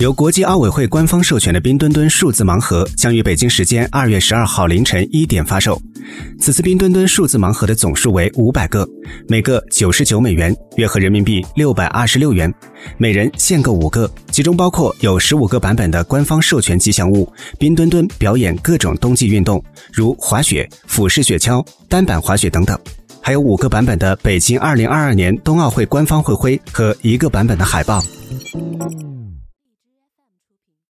由国际奥委会官方授权的冰墩墩数字盲盒将于北京时间二月十二号凌晨一点发售。此次冰墩墩数字盲盒的总数为五百个每个九十九美元约合人民币六百二十六元每人限购五个其中包括有十五个版本的官方授权吉祥物冰墩墩表演各种冬季运动如滑雪俯视雪橇单板滑雪等等。还有五个版本的北京二零二二年冬奥会官方会徽和一个版本的海报。